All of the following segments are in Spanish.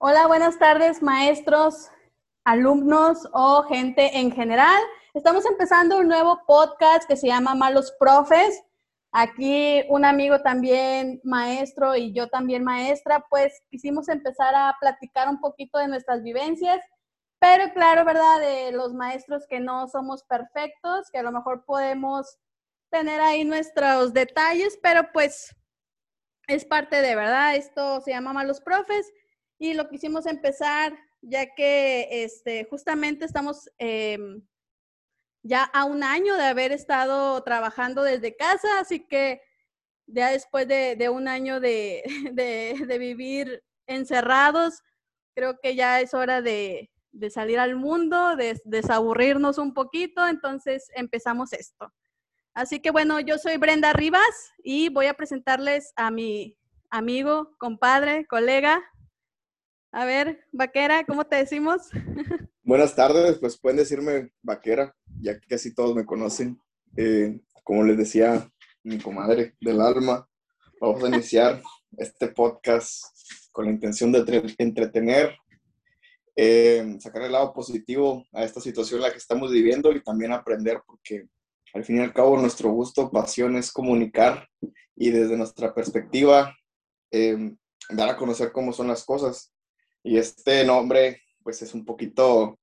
Hola, buenas tardes, maestros, alumnos o gente en general. Estamos empezando un nuevo podcast que se llama Malos Profes. Aquí un amigo también maestro y yo también maestra, pues quisimos empezar a platicar un poquito de nuestras vivencias, pero claro, ¿verdad? De los maestros que no somos perfectos, que a lo mejor podemos tener ahí nuestros detalles, pero pues es parte de, ¿verdad? Esto se llama Malos Profes y lo quisimos empezar ya que este, justamente estamos em, ya a un año de haber estado trabajando desde casa, así que ya después de, un año de, de, vivir encerrados, creo que ya es hora de, salir al mundo, de desaburrirnos un poquito, entonces empezamos esto. Así que bueno, yo soy Brenda Rivas y voy a presentarles a mi amigo, compadre, colega. A ver, vaquera, ¿cómo te decimos? Buenas tardes, pues pueden decirme vaquera, ya que casi todos me conocen. Eh, como les decía mi comadre del alma, vamos a iniciar este podcast con la intención de entretener, eh, sacar el lado positivo a esta situación en la que estamos viviendo y también aprender, porque al fin y al cabo, nuestro gusto, pasión es comunicar y desde nuestra perspectiva em, dar a conocer cómo son las cosas. Y este nombre, pues es un poquito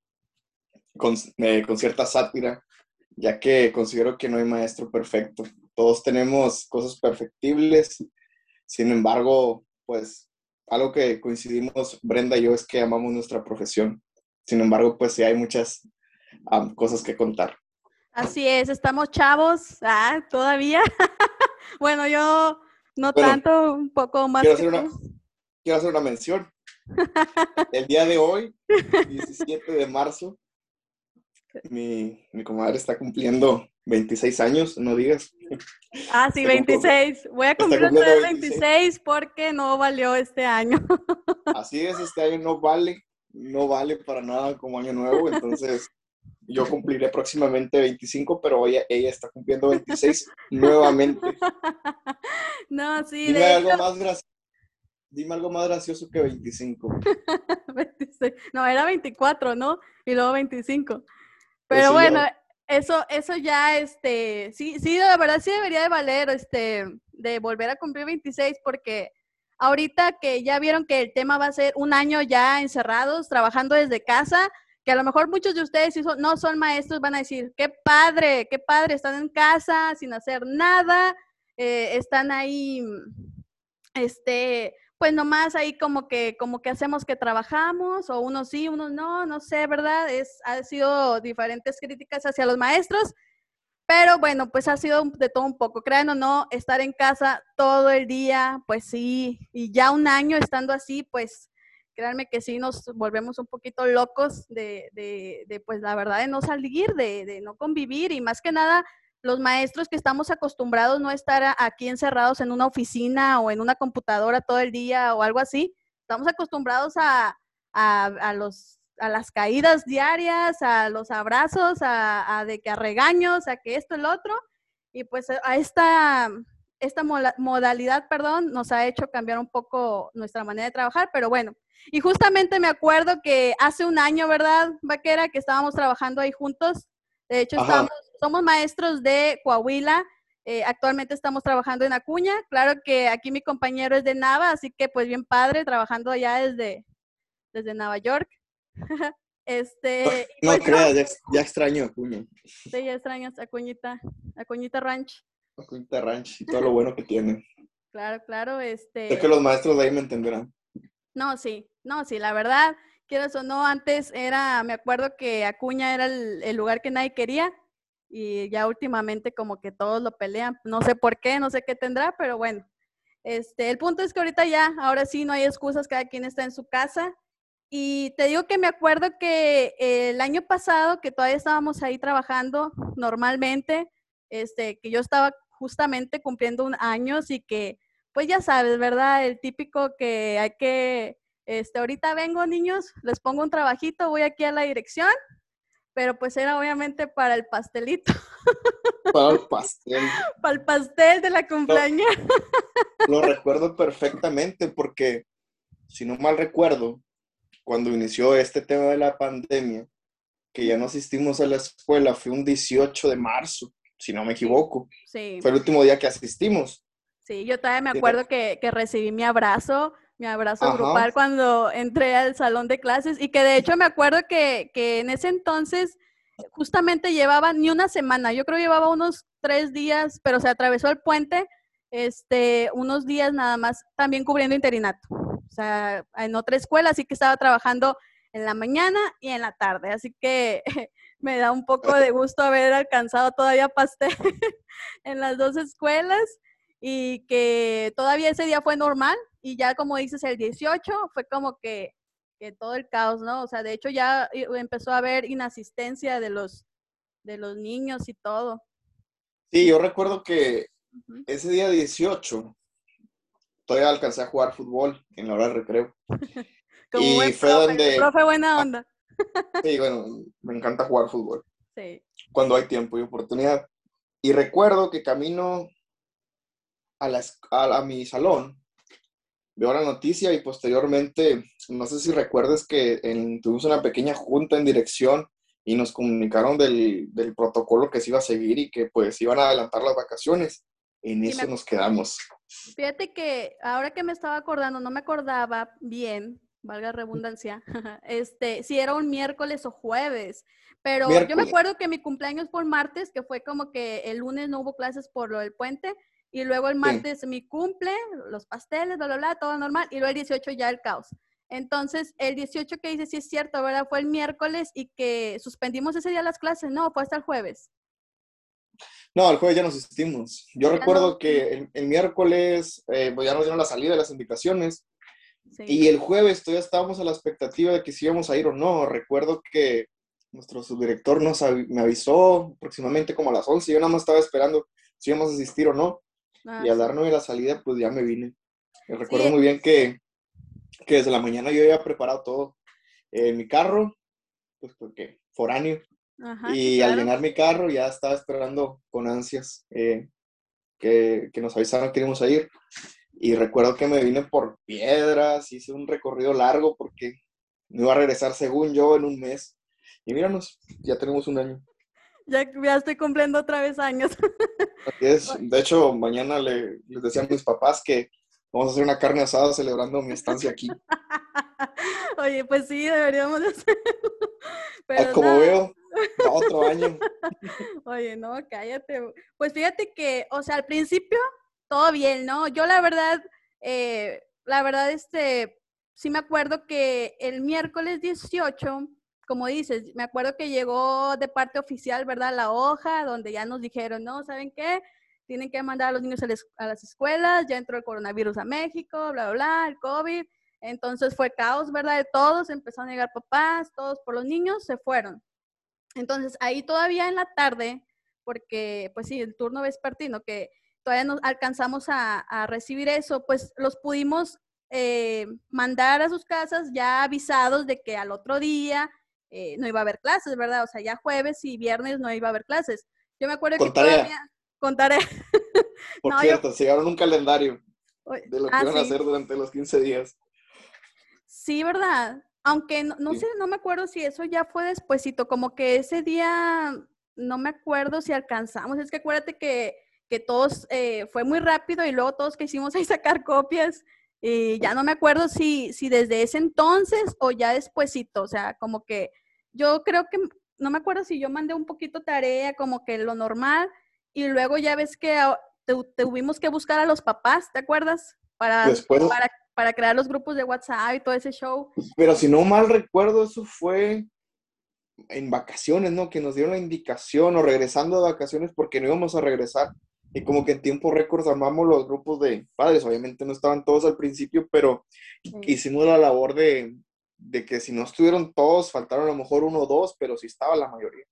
con, eh, con cierta sátira, ya que considero que no hay maestro perfecto. Todos tenemos cosas perfectibles, sin embargo, pues algo que coincidimos Brenda y yo es que amamos nuestra profesión. Sin embargo, pues sí hay muchas cosas que contar. Así es, estamos chavos, ah, todavía. bueno, yo no tanto, un poco más. Quiero hacer, una, quiero hacer una mención. El día de hoy, 17 de marzo, mi, mi comadre está cumpliendo 26 años, no digas. Ah, sí, 26. Voy a cumplir 26. 26 porque no valió este año. Así es, este año no vale, no vale para nada como año nuevo, entonces yo cumpliré próximamente 25, pero ella, ella está cumpliendo 26 nuevamente. No, sí. Dime, algo más gracioso. Dime algo más gracioso que 25. No, era 24, ¿no? Y luego 25. Pero bueno, eso, eso ya, este, sí, sí, de verdad sí debería de valer, este, de volver a cumplir 26, porque ahorita que ya vieron que el tema va a ser un año ya encerrados, trabajando desde casa, que a lo mejor muchos de ustedes si no son maestros van a decir, qué padre, qué padre, están en casa sin hacer nada, eh, están ahí, este, pues nomás ahí como que, como que hacemos que trabajamos, o unos sí, unos no, no sé, ¿verdad? Es, ha sido diferentes críticas hacia los maestros, pero bueno, pues ha sido de todo un poco, crean o no, estar en casa todo el día, pues sí, y ya un año estando así, pues créanme que sí nos volvemos un poquito locos de, de, pues la verdad, de no salir, de, de, no convivir y más que nada los maestros que estamos acostumbrados no estar aquí encerrados en una oficina o en una computadora todo el día o algo así, estamos acostumbrados a, a, a los a las caídas diarias, a los abrazos, a, a, de que a regaños, a que esto, el otro, y pues a esta, esta modalidad, perdón, nos ha hecho cambiar un poco nuestra manera de trabajar, pero bueno, y justamente me acuerdo que hace un año, ¿verdad, Vaquera? Que estábamos trabajando ahí juntos. De hecho, estamos, somos maestros de Coahuila. Eh, actualmente estamos trabajando en Acuña. Claro que aquí mi compañero es de Nava, así que pues bien padre, trabajando allá desde, desde Nueva York. este, no, pues, creas, ya, extraño Acuña. Sí, ya extrañas Acuñita, Acuñita Ranch. Acuñita Ranch y todo lo bueno que tiene. Claro, claro. Este... Sé que los maestros de ahí me entenderán. No, sí, no, sí, la verdad, quieras o no, antes era, me acuerdo que Acuña era el, lugar que nadie quería y ya últimamente como que todos lo pelean, no sé por qué, no sé qué tendrá, pero bueno. Este, el punto es que ahorita ya, ahora sí no hay excusas, cada quien está en su casa. Y te digo que me acuerdo que el año pasado, que todavía estábamos ahí trabajando normalmente, este, que yo estaba justamente cumpliendo un año y que pues ya sabes, ¿verdad? El típico que hay que, este, ahorita vengo niños, les pongo un trabajito, voy aquí a la dirección, pero pues era obviamente para el pastelito. Para el pastel. Para el pastel de la cumpleaños. Lo, recuerdo perfectamente porque, si no mal recuerdo, cuando inició este tema de la pandemia, que ya no asistimos a la escuela, fue un 18 de marzo, si no me equivoco. Sí. Fue el último día que asistimos. Sí, yo todavía me acuerdo que, que recibí mi abrazo, mi abrazo grupal cuando entré al salón de clases y que de hecho me acuerdo que, que en ese entonces justamente llevaba ni una semana, yo creo que llevaba unos tres días, pero se atravesó el puente, este, unos días nada más también cubriendo interinato. O sea, en otra escuela, así que estaba trabajando en la mañana y en la tarde. Así que me da un poco de gusto haber alcanzado todavía pastel en las dos escuelas y que todavía ese día fue normal y ya como dices el 18 fue como que, que todo el caos, ¿no? O sea, de hecho ya empezó a haber inasistencia de los, de los niños y todo. Sí, yo recuerdo que ese día 18 todavía alcancé a jugar fútbol en la hora de recreo. y fue donde... Profe buena onda. sí, bueno, me encanta jugar fútbol. Sí. Cuando hay tiempo y oportunidad. Y recuerdo que camino a, la, a, mi salón, veo la noticia y posteriormente, no sé si recuerdes que tuvimos una pequeña junta en dirección y nos comunicaron del, del, protocolo que se iba a seguir y que pues iban a adelantar las vacaciones. En eso nos quedamos. Fíjate que ahora que me estaba acordando, no me acordaba bien, valga redundancia, este, si era un miércoles o jueves. Pero yo me acuerdo que mi cumpleaños fue martes, que fue como que el lunes no hubo clases por lo del puente, y luego el martes mi cumple, los pasteles, bla, bla, bla, todo normal, y luego el 18 ya el caos. Entonces, el 18 que dice, sí es cierto, ¿verdad? Fue el miércoles y que suspendimos ese día las clases, no, fue hasta el jueves. No, el jueves ya nos asistimos. Yo recuerdo que el, miércoles eh, pues ya nos dieron la salida de las invitaciones y el jueves todavía estábamos a la expectativa de que si íbamos a ir o no. Recuerdo que nuestro subdirector nos me avisó aproximadamente como a las 11. Yo nada más estaba esperando si íbamos a asistir o no. Ah, y al darnos la salida, pues ya me vine. recuerdo muy bien que, que, desde la mañana yo había preparado todo. en mi carro, pues porque foráneo. y al llenar mi carro ya estaba esperando con ansias eh, que, que, nos avisaran que íbamos a ir. Y recuerdo que me vine por piedras, hice un recorrido largo porque me iba a regresar según yo en un mes. Y míranos, ya tenemos un año. Ya, ya estoy cumpliendo otra vez años. De hecho, mañana le, les decía a mis papás que vamos a hacer una carne asada celebrando mi estancia aquí. Oye, pues sí, deberíamos hacerlo. Pero como veo, otro año. Oye, no, cállate. Pues fíjate que, o sea, al principio todo bien, ¿no? Yo la verdad, eh, la verdad, este, sí me acuerdo que el miércoles 18, como dices, me acuerdo que llegó de parte oficial, ¿verdad? La hoja donde ya nos dijeron, no, ¿saben qué? Tienen que mandar a los niños a, las escuelas, ya entró el coronavirus a México, bla, bla, el COVID. Entonces fue caos, ¿verdad? De todos, empezaron a llegar papás, todos por los niños, se fueron. Entonces ahí todavía en la tarde, porque pues sí, el turno vespertino, que todavía no alcanzamos a, recibir eso, pues los pudimos eh, mandar a sus casas ya avisados de que al otro día eh, no iba a haber clases, ¿verdad? O sea, ya jueves y viernes no iba a haber clases. Yo me acuerdo que todavía... Contaré. Por cierto, se llevaron un calendario de lo que ah, iban a hacer durante los 15 días. Sí, ¿verdad? Aunque no, sé, no me acuerdo si eso ya fue despuesito, como que ese día no me acuerdo si alcanzamos. Es que acuérdate que que todos eh, fue muy rápido y luego todos quisimos ahí sacar copias y ya no me acuerdo si, si desde ese entonces o ya despuesito, o sea, como que yo creo que, no me acuerdo si yo mandé un poquito tarea, como que lo normal, y luego ya ves que tuvimos que buscar a los papás, ¿te acuerdas? Para, para, para crear los grupos de WhatsApp y todo ese show. Pero si no mal recuerdo, eso fue en vacaciones, ¿no? Que nos dieron la indicación o regresando de vacaciones porque no íbamos a regresar y como que en tiempo récord armamos los grupos de padres. Obviamente no estaban todos al principio, pero hicimos la labor de, de, que si no estuvieron todos, faltaron a lo mejor uno o dos, pero sí estaba la mayoría.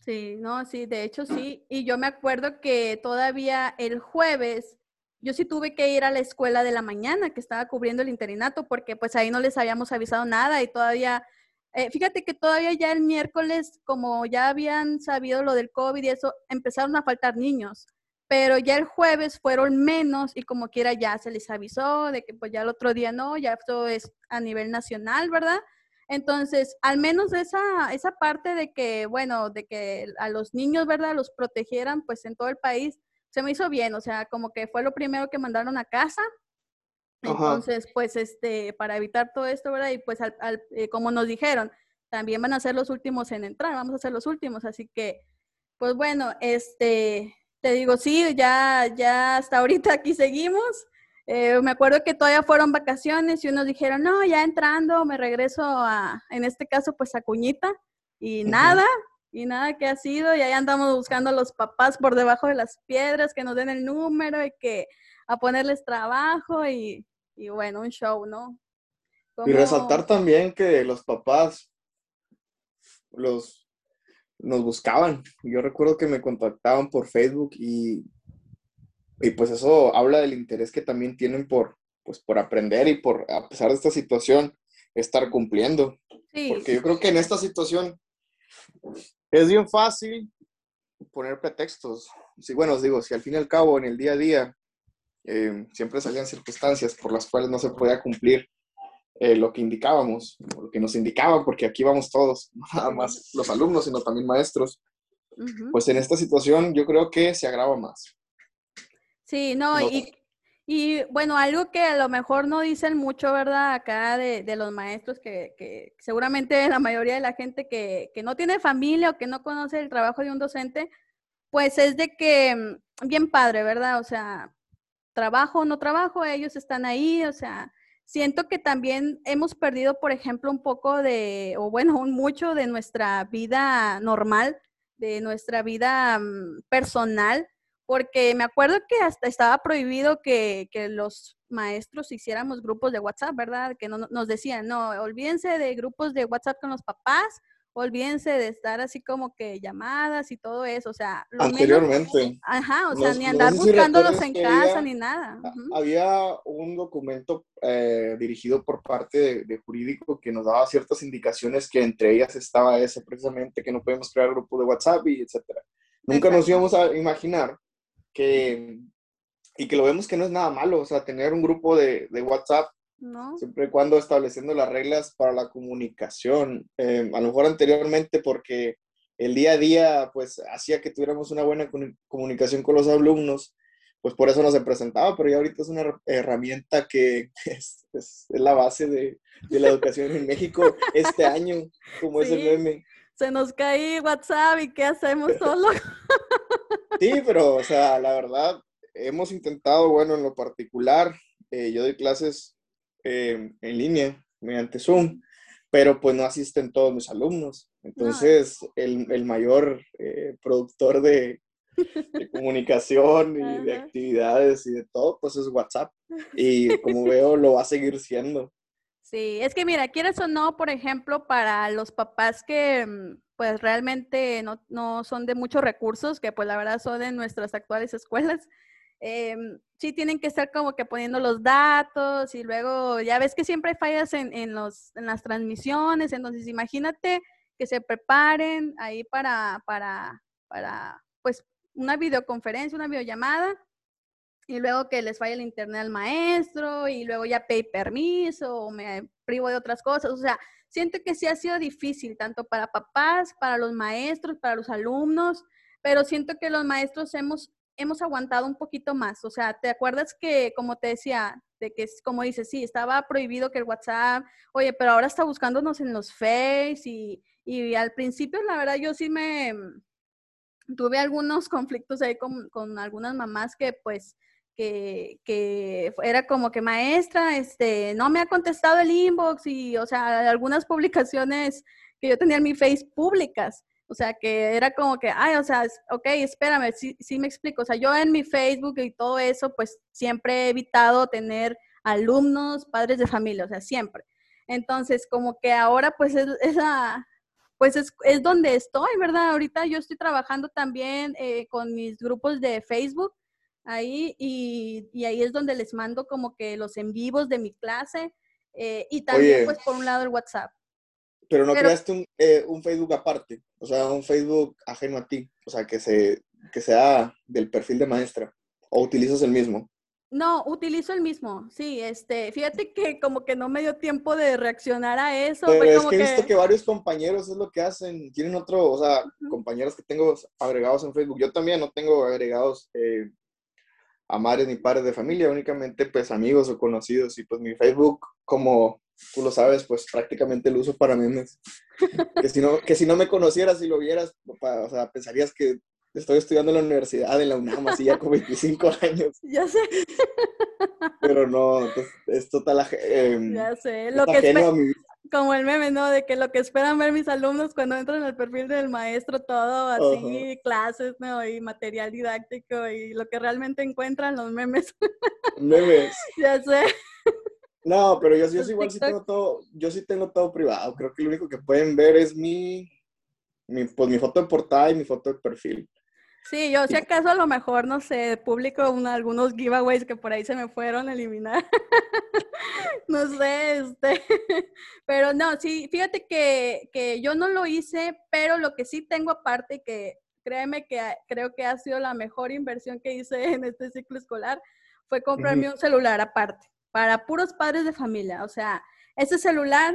Sí, no, sí, de hecho sí. Y yo me acuerdo que todavía el jueves yo sí tuve que ir a la escuela de la mañana que estaba cubriendo el interinato porque pues ahí no les habíamos avisado nada y todavía, eh, fíjate que todavía ya el miércoles, como ya habían sabido lo del COVID y eso, empezaron a faltar niños pero ya el jueves fueron menos y como quiera ya se les avisó de que pues ya el otro día no, ya esto es a nivel nacional, ¿verdad? Entonces, al menos esa, esa parte de que, bueno, de que a los niños, ¿verdad?, los protegieran, pues en todo el país, se me hizo bien, o sea, como que fue lo primero que mandaron a casa. Entonces, pues, este, para evitar todo esto, ¿verdad? Y pues, al, eh, como nos dijeron, también van a ser los últimos en entrar, vamos a ser los últimos, así que, pues bueno, este, te digo, sí, ya, ya hasta ahorita aquí seguimos. Eh, me acuerdo que todavía fueron vacaciones y unos dijeron, no, ya entrando, me regreso a, en este caso, pues a Cuñita. Y nada, y nada que ha sido, y ahí andamos buscando a los papás por debajo de las piedras que nos den el número y que a ponerles trabajo y, y bueno, un show, ¿no? Y resaltar también que los papás los nos buscaban. Yo recuerdo que me contactaban por Facebook y y pues eso habla del interés que también tienen por, pues, por aprender y por, a pesar de esta situación, estar cumpliendo. Porque yo creo que en esta situación es bien fácil poner pretextos. Sí, bueno, os digo, si al fin y al cabo en el día a día eh, siempre salían circunstancias por las cuales no se podía cumplir eh, lo que indicábamos, lo que nos indicaba, porque aquí vamos todos, no nada más los alumnos, sino también maestros. Pues en esta situación yo creo que se agrava más. Sí, no, Y, y, bueno, algo que a lo mejor no dicen mucho, ¿verdad? Acá de, de los maestros, que, que, seguramente la mayoría de la gente que, que, no tiene familia o que no conoce el trabajo de un docente, pues es de que, mm, bien padre, ¿verdad? O sea, trabajo o no trabajo, ellos están ahí, o sea, siento que también hemos perdido, por ejemplo, un poco de, o bueno, un mucho de nuestra vida normal, de nuestra vida mm, personal, porque me acuerdo que hasta estaba prohibido que, los maestros hiciéramos grupos de WhatsApp, ¿verdad? Que no, nos decían, no, olvídense de grupos de WhatsApp con los papás, olvídense de estar así como que llamadas y todo eso, o sea, anteriormente. ajá, o sea, ni andar buscándolos en casa ni nada. Había un documento eh, dirigido por parte de, jurídico que nos daba ciertas indicaciones que entre ellas estaba ese precisamente que no podemos crear grupos de WhatsApp y etcétera. Nunca nos íbamos a imaginar que, y que lo vemos que no es nada malo, o sea, tener un grupo de, de WhatsApp, siempre y cuando estableciendo las reglas para la comunicación, eh, a lo mejor anteriormente porque el día a día, pues, hacía que tuviéramos una buena comunicación con los alumnos, pues por eso no se presentaba, pero ya ahorita es una herramienta que es, es, la base de, de, la educación en México este año, como es el meme se nos cae WhatsApp y ¿qué hacemos solo? Sí, pero, o sea, la verdad, hemos intentado, bueno, en lo particular, eh, yo doy clases eh, en línea mediante Zoom, pero pues no asisten todos mis alumnos. Entonces, el, mayor eh, productor de, comunicación y de actividades y de todo, pues es WhatsApp. Y como veo, lo va a seguir siendo. Sí, es que mira, quieres o no, por ejemplo, para los papás que mm, pues realmente no, no son de muchos recursos, que pues la verdad son de nuestras actuales escuelas, eh, sí tienen que estar como que poniendo los datos y luego ya ves que siempre hay fallas en, en, los, en las transmisiones, entonces imagínate que se preparen ahí para, para, para pues una videoconferencia, una videollamada y luego que les falla el internet al maestro y luego ya pedí permiso o me privo de otras cosas. O sea, siento que sí ha sido difícil, tanto para papás, para los maestros, para los alumnos, pero siento que los maestros hemos, hemos aguantado un poquito más. O sea, ¿te acuerdas que, como te decía, de que es como dices, sí, estaba prohibido que el WhatsApp, oye, pero ahora está buscándonos en los Face y, y al principio, la verdad, yo sí me tuve algunos conflictos ahí con, con algunas mamás que pues que, que, era como que maestra, este, no me ha contestado el inbox y, o sea, algunas publicaciones que yo tenía en mi face públicas. O sea, que era como que, ay, o sea, ok, espérame, sí, sí me explico. O sea, yo en mi Facebook y todo eso, pues siempre he evitado tener alumnos, padres de familia, o sea, siempre. Entonces, como que ahora, pues es, es la, pues es, es, donde estoy, ¿verdad? Ahorita yo estoy trabajando también eh, con mis grupos de Facebook ahí y, y, ahí es donde les mando como que los en vivos de mi clase eh, y también pues por un lado el WhatsApp. Pero no creaste un, eh, un, Facebook aparte, o sea, un Facebook ajeno a ti, o sea, que, se, que sea del perfil de maestra, o utilizas el mismo. No, utilizo el mismo, sí, este, fíjate que como que no me dio tiempo de reaccionar a eso. Pero es que he visto que varios compañeros es lo que hacen, tienen otro, o sea, compañeros que tengo agregados en Facebook, yo también no tengo agregados eh, a madres ni padres de familia, únicamente pues amigos o conocidos, y pues mi Facebook, como tú lo sabes, pues prácticamente lo uso para memes. que, si no, que si no me conocieras y lo vieras, o sea, pensarías que estoy estudiando en la universidad, en la UNAM, así ya con 25 años. Ya sé. Pero no, es total eh, Ya sé, lo que como el meme, ¿no? De que lo que esperan ver mis alumnos cuando entran al perfil del maestro, todo así, clases, ¿no? Y material didáctico y lo que realmente encuentran los memes. Memes. ya sé. No, pero yo, yo sí, igual sí tengo todo, yo sí tengo todo privado. Creo que lo único que pueden ver es mi, mi, pues, mi foto de portada y mi foto de perfil. Sí, yo si acaso a lo mejor, no sé, publico algunos giveaways que por ahí se me fueron a eliminar. no sé, este. pero no, sí, fíjate que, que, yo no lo hice, pero lo que sí tengo aparte, que créeme que creo que ha sido la mejor inversión que hice en este ciclo escolar, fue comprarme un celular aparte, para puros padres de familia. O sea, ese celular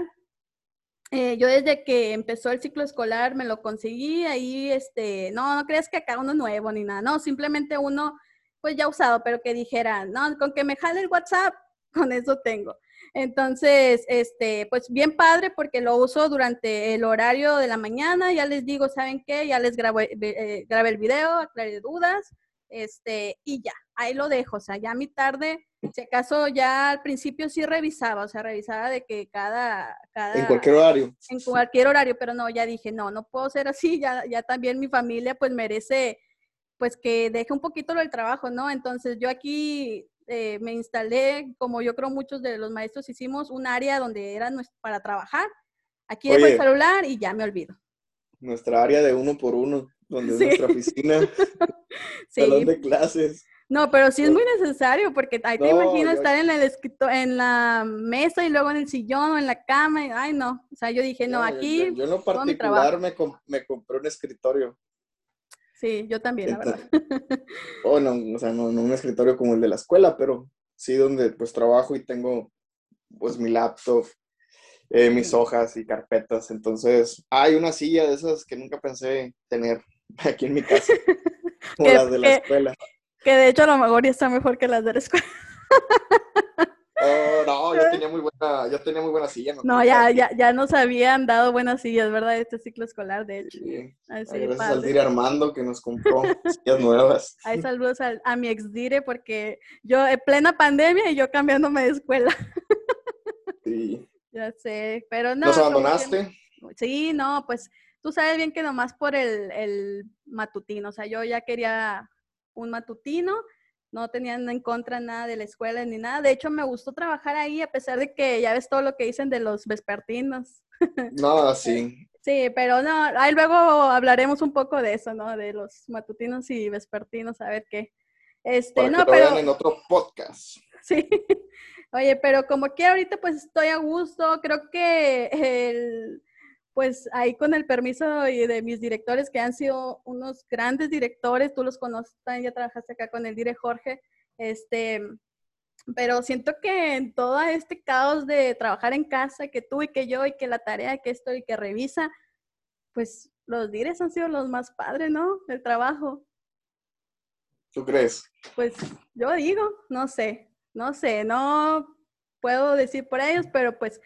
eh, yo desde que empezó el ciclo escolar me lo conseguí ahí, este, no, no crees que acá uno nuevo ni nada, no, simplemente uno pues ya usado, pero que dijera, no, con que me jale el WhatsApp, con eso tengo. Entonces, este, pues bien padre porque lo uso durante el horario de la mañana, ya les digo, ¿saben qué? Ya les grabo, eh, grabé el video, aclaré dudas, este, y ya, ahí lo dejo, o sea, ya mi tarde si acaso ya al principio sí revisaba, o sea, revisaba de que cada, cada... En cualquier horario. En cualquier horario, pero no, ya dije, no, no puedo ser así, ya, ya también mi familia pues merece pues que deje un poquito del trabajo, ¿no? Entonces yo aquí eh, me instalé, como yo creo muchos de los maestros hicimos, un área donde era para trabajar. Aquí dejo el celular y ya me olvido. Nuestra área de uno por uno, donde es nuestra oficina, sí. salón de clases. No, pero sí es muy necesario porque ahí te imaginas estar en el en la mesa y luego en el sillón o en la cama. Y, ay, no. O sea, yo dije, no, aquí. Yo, en lo particular me, me, compré un escritorio. Sí, yo también, la verdad. oh, no, o sea, no, un escritorio como el de la escuela, pero sí donde pues trabajo y tengo pues mi laptop, eh, mis hojas y carpetas. Entonces, hay una silla de esas que nunca pensé tener aquí en mi casa, como las de la escuela. Que de hecho a lo mejor ya está mejor que las de la escuela. Oh, no, yo tenía muy buena, yo tenía muy buena silla. No, ya, ya, ya nos habían dado buenas sillas, ¿verdad? Este ciclo escolar, de hecho. Sí. gracias al Dire Armando que nos compró sillas nuevas. Ahí saludos a, mi ex Dire porque yo en plena pandemia y yo cambiándome de escuela. Sí. Ya sé, pero no. ¿Nos abandonaste? Sí, no, pues tú sabes bien que nomás por el, el matutino, o sea, yo ya quería un matutino, no tenían en contra nada de la escuela ni nada. De hecho, me gustó trabajar ahí a pesar de que ya ves todo lo que dicen de los vespertinos. No, sí. Sí, pero no, ahí luego hablaremos un poco de eso, ¿no? De los matutinos y vespertinos, a ver qué. Este, no, pero en otro podcast. Sí. Oye, pero como que ahorita pues estoy a gusto, creo que el pues ahí con el permiso de mis directores, que han sido unos grandes directores, tú los conoces, ya trabajaste acá con el dire Jorge, este, pero siento que en todo este caos de trabajar en casa, que tú y que yo, y que la tarea que esto y que revisa, pues los dires han sido los más padres, ¿no? Del trabajo. ¿Tú crees? Pues yo digo, no sé, no sé, no puedo decir por ellos, pero pues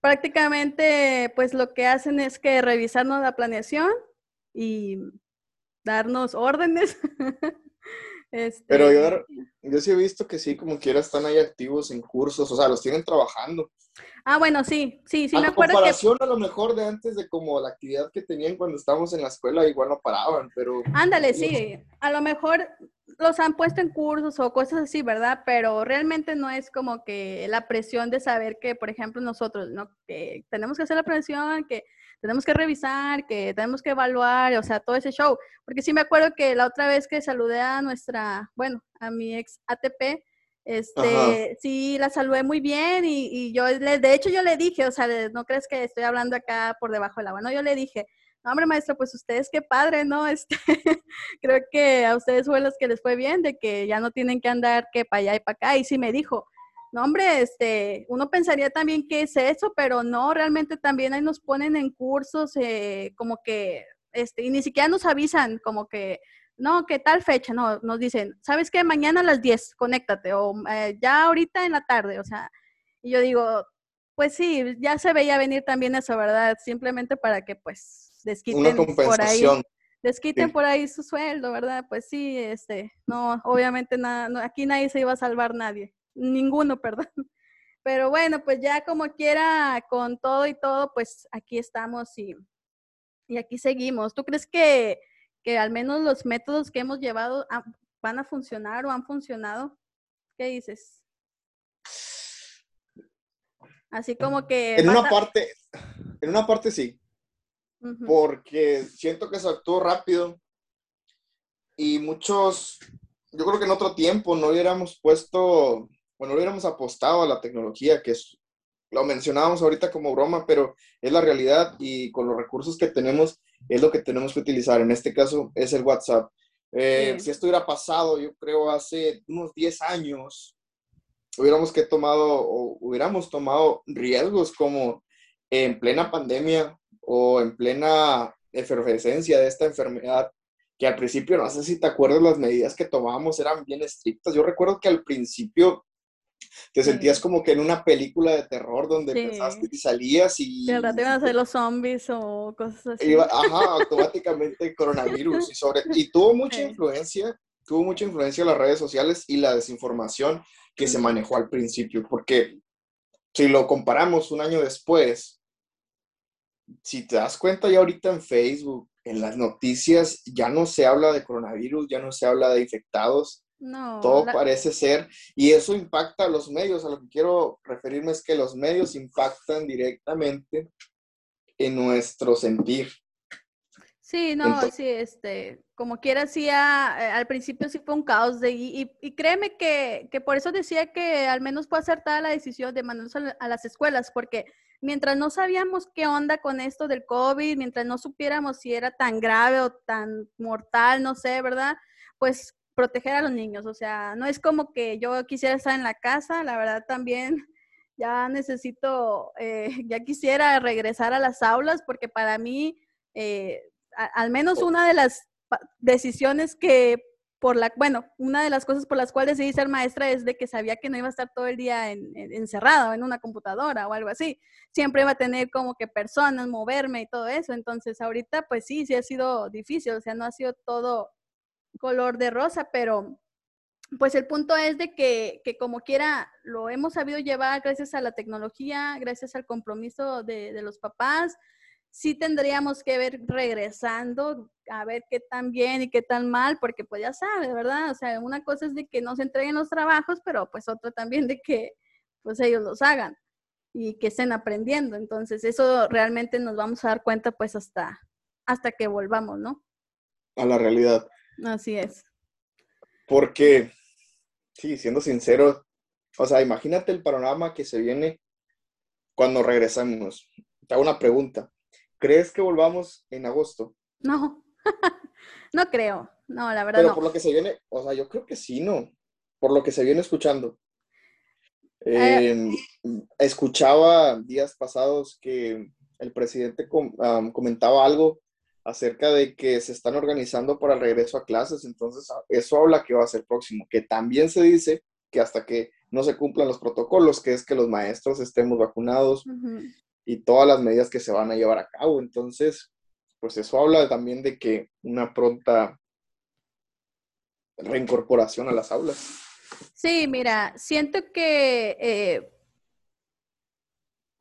prácticamente pues lo que hacen es que revisarnos la planeación y darnos órdenes. este... Pero yo, yo sí he visto que sí, como quiera, están ahí activos en cursos, o sea, los tienen trabajando. Ah, bueno, sí, sí, sí, a me acuerdo comparación a lo mejor de antes de como la actividad que tenían cuando estábamos en la escuela, igual no paraban, pero... Ándale, sí, a lo mejor los han puesto en cursos o cosas así, ¿verdad? Pero realmente no es como que la presión de saber que, por ejemplo, nosotros, ¿no? Que tenemos que hacer la presión, que tenemos que revisar, que tenemos que evaluar, o sea, todo ese show. Porque sí me acuerdo que la otra vez que saludé a nuestra, bueno, a mi ex ATP, este, sí, la saludé muy bien y, y yo, le, de hecho yo le dije, o sea, no crees que estoy hablando acá por debajo del agua, no, yo le dije, hombre, maestro, pues ustedes qué padre, ¿no? Este, creo que a ustedes fue los que les fue bien, de que ya no tienen que andar que para allá y para acá. Y sí me dijo, no, hombre, este, uno pensaría también que es eso, pero no, realmente también ahí nos ponen en cursos eh, como que, este, y ni siquiera nos avisan como que, no, que tal fecha, no, nos dicen, ¿sabes qué? Mañana a las 10, conéctate, o eh, ya ahorita en la tarde, o sea, y yo digo, pues sí, ya se veía venir también eso, ¿verdad? Simplemente para que pues desquiten por ahí. Desquiten por ahí su sueldo, ¿verdad? Pues sí, este, no, obviamente nada, aquí nadie se iba a salvar nadie, ninguno, perdón. Pero bueno, pues ya como quiera, con todo y todo, pues aquí estamos y, y aquí seguimos. ¿Tú crees que, que al menos los métodos que hemos llevado van a funcionar o han funcionado? ¿Qué dices? Así como que... En una parte, en una parte sí, porque siento que se actuó rápido y muchos, yo creo que en otro tiempo no hubiéramos puesto, bueno, no hubiéramos apostado a la tecnología, que es, lo mencionábamos ahorita como broma, pero es la realidad y con los recursos que tenemos es lo que tenemos que utilizar. En este caso es el WhatsApp. Eh, si esto hubiera pasado, yo creo, hace unos 10 años, hubiéramos que tomado o hubiéramos tomado riesgos como en plena pandemia o en plena efervescencia de esta enfermedad, que al principio, no sé si te acuerdas, las medidas que tomábamos eran bien estrictas. Yo recuerdo que al principio te sentías como que en una película de terror donde pensaste y salías y... De verdad te iban a hacer los zombies o cosas así. ajá, automáticamente coronavirus. Y, sobre, y tuvo mucha influencia, tuvo mucha influencia las redes sociales y la desinformación que se manejó al principio, porque si lo comparamos un año después, si te das cuenta ya ahorita en Facebook, en las noticias, ya no se habla de coronavirus, ya no se habla de infectados, no, todo parece ser, y eso impacta a los medios, a lo que quiero referirme es que los medios impactan directamente en nuestro sentir. Sí, no, sí, este, como quiera, sí, al principio sí fue un caos de, y, y créeme que, que, por eso decía que al menos fue acertada la decisión de mandarnos a, las escuelas, porque mientras no sabíamos qué onda con esto del COVID, mientras no supiéramos si era tan grave o tan mortal, no sé, ¿verdad? Pues proteger a los niños, o sea, no es como que yo quisiera estar en la casa, la verdad también ya necesito, eh, ya quisiera regresar a las aulas, porque para mí... Eh, al menos una de las decisiones que por la, bueno, una de las cosas por las cuales decidí ser maestra es de que sabía que no iba a estar todo el día en, encerrado en una computadora o algo así. Siempre iba a tener como que personas, moverme y todo eso. Entonces, ahorita, pues sí, sí ha sido difícil, o sea, no ha sido todo color de rosa, pero pues el punto es de que, que como quiera lo hemos sabido llevar gracias a la tecnología, gracias al compromiso de, de los papás, sí tendríamos que ver regresando a ver qué tan bien y qué tan mal, porque pues ya sabes, ¿verdad? O sea, una cosa es de que no se entreguen los trabajos, pero pues otra también de que pues ellos los hagan y que estén aprendiendo. Entonces, eso realmente nos vamos a dar cuenta pues hasta, hasta que volvamos, ¿no? A la realidad. Así es. Porque, sí, siendo sincero, o sea, imagínate el panorama que se viene cuando regresamos. Te hago una pregunta. ¿Crees que volvamos en agosto? No, no creo. No, la verdad Pero por lo que se viene, o sea, yo creo que sí, ¿no? Por lo que se viene escuchando. Eh, em, escuchaba días pasados que el presidente comentaba algo acerca de que se están organizando para el regreso a clases, entonces ah, eso habla que va a ser próximo, que también se dice que hasta que no se cumplan los protocolos, que es que los maestros estemos vacunados, y todas las medidas que se van a llevar a cabo. Entonces, pues eso habla también de que una pronta reincorporación a las aulas. Sí, mira, siento que, eh,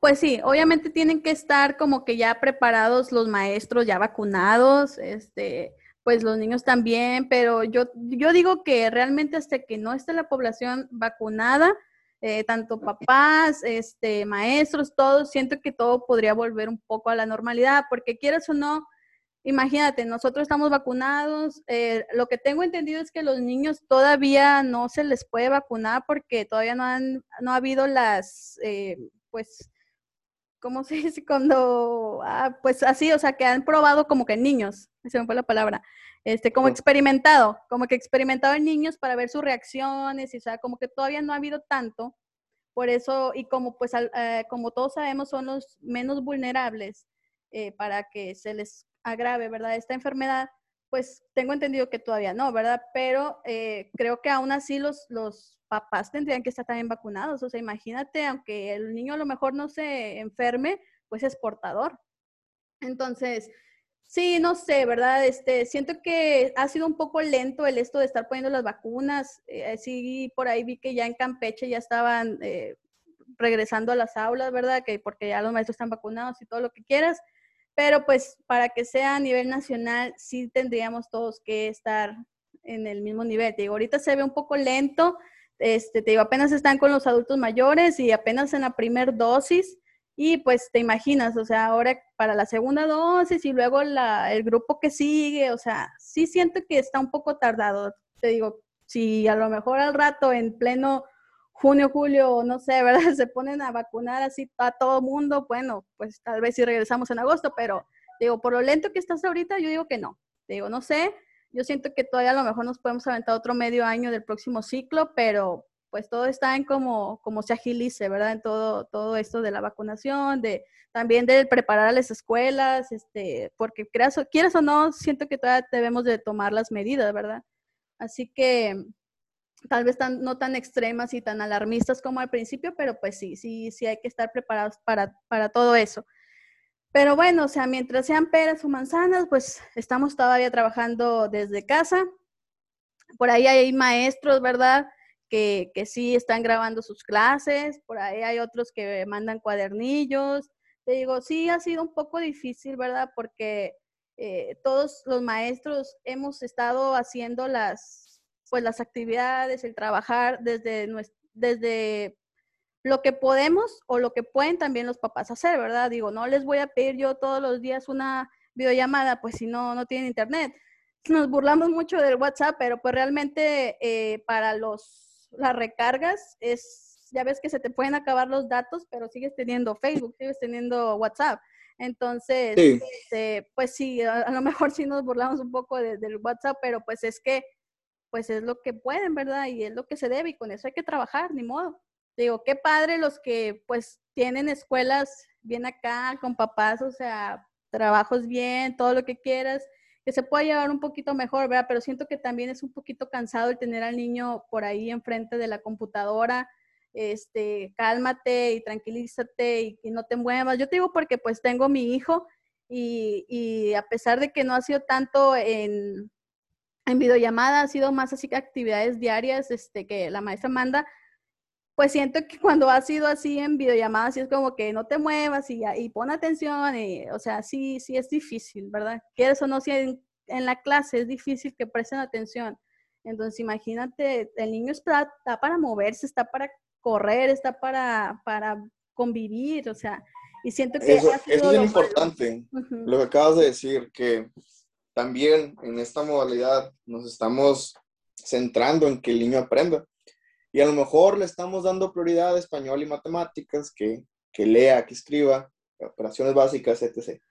pues sí, obviamente tienen que estar como que ya preparados los maestros, ya vacunados, este, pues los niños también, pero yo, yo digo que realmente hasta que no esté la población vacunada, eh, tanto papás, este, maestros, todos, siento que todo podría volver un poco a la normalidad, porque quieras o no, imagínate, nosotros estamos vacunados, eh, lo que tengo entendido es que los niños todavía no se les puede vacunar porque todavía no han, no ha habido las, eh, pues, ¿cómo se dice? Cuando, ah, pues así, o sea, que han probado como que en niños, se me fue la palabra, este, como experimentado, como que experimentado en niños para ver sus reacciones, y o sea, como que todavía no ha habido tanto, por eso, y como pues, eh, como todos sabemos, son los menos vulnerables eh, para que se les agrave, ¿verdad? Esta enfermedad, pues tengo entendido que todavía no, ¿verdad? Pero eh, creo que aún así los, los papás tendrían que estar también vacunados. O sea, imagínate, aunque el niño a lo mejor no se enferme, pues es portador. Entonces, sí, no sé, ¿verdad? Este, siento que ha sido un poco lento el esto de estar poniendo las vacunas. Eh, sí, por ahí vi que ya en Campeche ya estaban eh, regresando a las aulas, ¿verdad? Que porque ya los maestros están vacunados y todo lo que quieras. Pero pues para que sea a nivel nacional, sí tendríamos todos que estar en el mismo nivel. Te digo, ahorita se ve un poco lento, este, te digo, apenas están con los adultos mayores y apenas en la primera dosis. Y pues te imaginas, o sea, ahora para la segunda dosis y luego el grupo que sigue, o sea, sí siento que está un poco tardado. Te digo, si a lo mejor al rato en pleno junio, julio, no sé, ¿verdad? Se ponen a vacunar así a todo mundo, bueno, pues tal vez si regresamos en agosto, pero digo, por lo lento que estás ahorita, yo digo que no. Digo, no sé, yo siento que todavía a lo mejor nos podemos aventar otro medio año del próximo ciclo, pero pues todo está en cómo, cómo se agilice, ¿verdad? En todo, todo esto de la vacunación, de también de preparar a las escuelas, este, porque quieras, quieras o no, siento que todavía debemos de tomar las medidas, ¿verdad? Así que tal vez tan, no tan extremas y tan alarmistas como al principio, pero pues sí, sí, sí hay que estar preparados para, para todo eso. Pero bueno, o sea, mientras sean peras o manzanas, pues estamos todavía trabajando desde casa. Por ahí hay maestros, ¿verdad? Que, que sí están grabando sus clases, por ahí hay otros que mandan cuadernillos. Te digo, sí ha sido un poco difícil, ¿verdad? Porque eh, todos los maestros hemos estado haciendo las, pues, las actividades, el trabajar desde, desde lo que podemos o lo que pueden también los papás hacer, ¿verdad? Digo, no les voy a pedir yo todos los días una videollamada, pues si no, no tienen internet. Nos burlamos mucho del WhatsApp, pero pues realmente eh, para los, las recargas es, ya ves que se te pueden acabar los datos, pero sigues teniendo Facebook, sigues teniendo WhatsApp. Entonces, este, pues sí, a, lo mejor sí nos burlamos un poco del WhatsApp, pero pues es que, pues es lo que pueden, ¿verdad? Y es lo que se debe y con eso hay que trabajar, ni modo digo, qué padre los que pues tienen escuelas bien acá, con papás, o sea, trabajos bien, todo lo que quieras, que se pueda llevar un poquito mejor, ¿verdad? Pero siento que también es un poquito cansado el tener al niño por ahí enfrente de la computadora, este, cálmate y tranquilízate y, y no te muevas. Yo te digo porque pues tengo mi hijo y, y a pesar de que no ha sido tanto en, en videollamada, ha sido más así que actividades diarias este, que la maestra manda, pues siento que cuando ha sido así en videollamadas, sí es como que no te muevas y, y pon atención, y, o sea, sí, sí es difícil, ¿verdad? Quieres o no, si en, la clase es difícil que presten atención. Entonces, imagínate, el niño está, para moverse, está para correr, está para, para convivir, o sea, y siento que... Eso, es importante, lo que acabas de decir, que también en esta modalidad nos estamos centrando en que el niño aprenda y a lo mejor le estamos dando prioridad a español y matemáticas, que, que lea, que escriba, operaciones básicas, etc.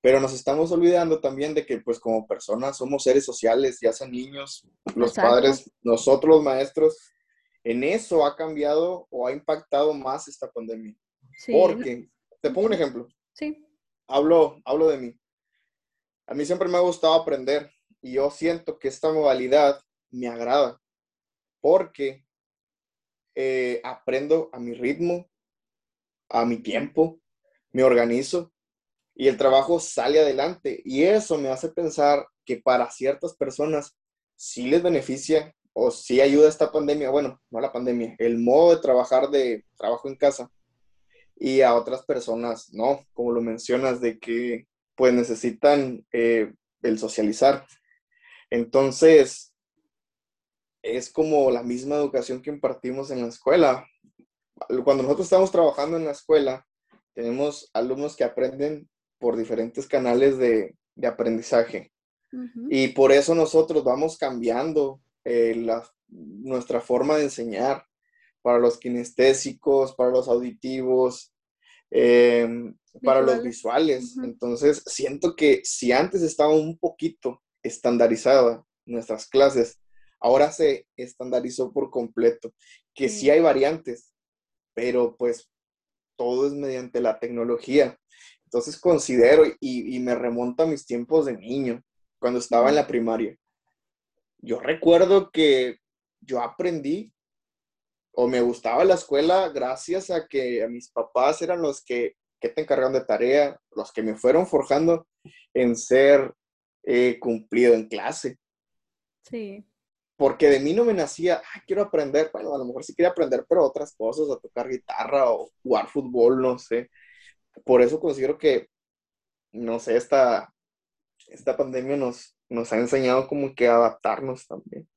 Pero nos estamos olvidando también de que, pues, como personas somos seres sociales, ya sean niños, los padres, nosotros los maestros. En eso ha cambiado o ha impactado más esta pandemia. Porque, te pongo un ejemplo. Sí. Hablo, hablo de mí. A mí siempre me ha gustado aprender y yo siento que esta modalidad me agrada porque eh, aprendo a mi ritmo, a mi tiempo, me organizo y el trabajo sale adelante. Y eso me hace pensar que para ciertas personas sí les beneficia o sí ayuda esta pandemia, bueno, no la pandemia, el modo de trabajar de trabajo en casa. Y a otras personas no, como lo mencionas, de que pues necesitan eh, el socializar. Entonces, es como la misma educación que impartimos en la escuela. Cuando nosotros estamos trabajando en la escuela, tenemos alumnos que aprenden por diferentes canales de, aprendizaje. Y por eso nosotros vamos cambiando eh, nuestra forma de enseñar para los kinestésicos, para los auditivos. em, para los visuales. Entonces, siento que si antes estaba un poquito estandarizada nuestras clases, ahora se estandarizó por completo, que sí hay variantes, pero pues todo es mediante la tecnología. Entonces considero y, me remonto a mis tiempos de niño, cuando estaba en la primaria. Yo recuerdo que yo aprendí o me gustaba la escuela gracias a que a mis papás eran los que, que te encargaron de tarea, los que me fueron forjando en ser eh, cumplido en clase. Sí. Porque de mí no me nacía, quiero aprender, bueno, a lo mejor sí quería aprender, pero otras cosas, a tocar guitarra o jugar fútbol, no sé por eso considero que, no sé, esta, esta pandemia nos, nos ha enseñado como que adaptarnos también.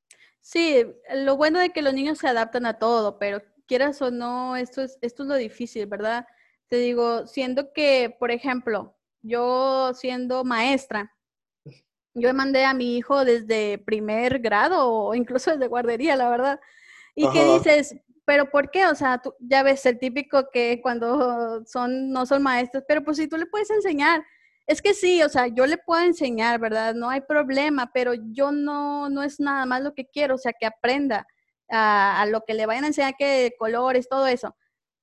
Sí, lo bueno de que los niños se adaptan a todo, pero quieras o no, esto es, esto es lo difícil, ¿verdad? Te digo, siendo que, por ejemplo, yo siendo maestra, yo mandé a mi hijo desde primer grado o incluso desde guardería, la verdad. Y qué dices, pero ¿por qué? O sea, tú ya ves el típico que cuando son, no son maestros, pero pues si tú le puedes enseñar, es que sí, o sea, yo le puedo enseñar, ¿verdad? No hay problema, pero yo no, no es nada más lo que quiero, o sea, que aprenda a, lo que le vayan a enseñar, que colores, todo eso.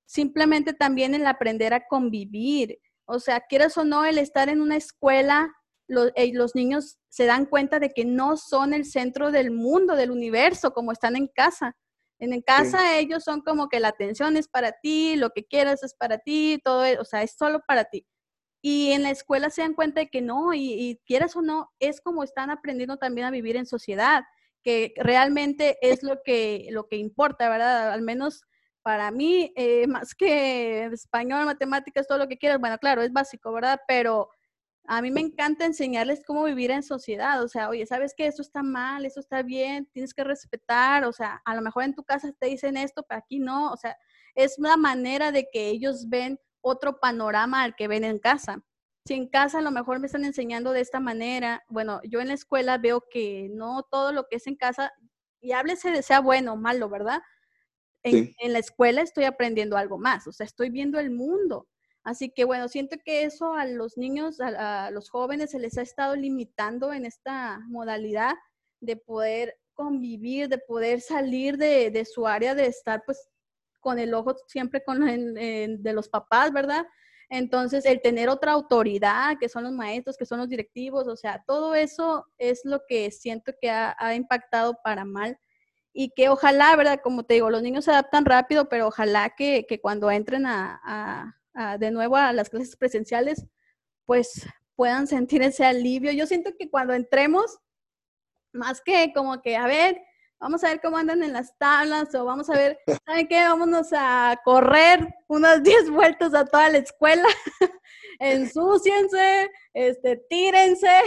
Simplemente también el aprender a convivir, o sea, quieras o no, el estar en una escuela, los, eh, los niños se dan cuenta de que no son el centro del mundo, del universo, como están en casa en casa ellos son como que la atención es para ti, lo que quieras es para ti, todo, e, o sea, es solo para ti. Y en la escuela se dan cuenta de que no, y, quieras o no, es como están aprendiendo también a vivir en sociedad, que realmente es lo que, lo que importa, ¿verdad? Al menos para mí, eh, más que español, matemáticas, todo lo que quieras, bueno, claro, es básico, ¿verdad? Pero a mí me encanta enseñarles cómo vivir en sociedad, o sea, oye, ¿sabes qué? Esto está mal, esto está bien, tienes que respetar, o sea, a lo mejor en tu casa te dicen esto, pero aquí no, o sea, es una manera de que ellos ven otro panorama al que ven en casa. Si en casa a lo mejor me están enseñando de esta manera, bueno, yo en la escuela veo que no todo lo que es en casa, y háblese de sea bueno o malo, ¿verdad? En, en la escuela estoy aprendiendo algo más, o sea, estoy viendo el mundo Así que bueno, siento que eso a los niños, a, los jóvenes se les ha estado limitando en esta modalidad de poder convivir, de poder salir de, su área de estar pues con el ojo siempre con de los papás, ¿verdad? Entonces, el tener otra autoridad, que son los maestros, que son los directivos, o sea, todo eso es lo que siento que ha, impactado para mal y que ojalá, ¿verdad? Como te digo, los niños se adaptan rápido, pero ojalá que, cuando entren a, de nuevo a las clases presenciales, pues puedan sentir ese alivio. Yo siento que cuando entremos, más que como que, a ver, vamos a ver cómo andan en las tablas o vamos a ver, ¿saben qué? Vámonos a correr unas 10 vueltas a toda la escuela. Ensúciense, este, tírense.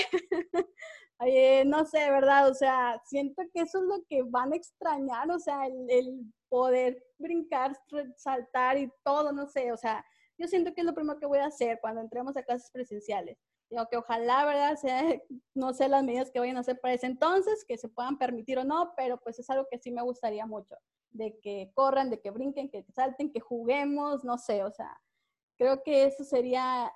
no sé, ¿verdad? O sea, siento que eso es lo que van a extrañar, o sea, el, el poder brincar, saltar y todo, no sé, o sea, yo siento que es lo primero que voy a hacer cuando entremos a clases presenciales. Digo que ojalá, ¿verdad? Sea, no sé las medidas que vayan a hacer para ese entonces, que se puedan permitir o no, pero pues es algo que sí me gustaría mucho, de que corran, de que brinquen, que salten, que juguemos, no sé, o sea, creo que eso sería,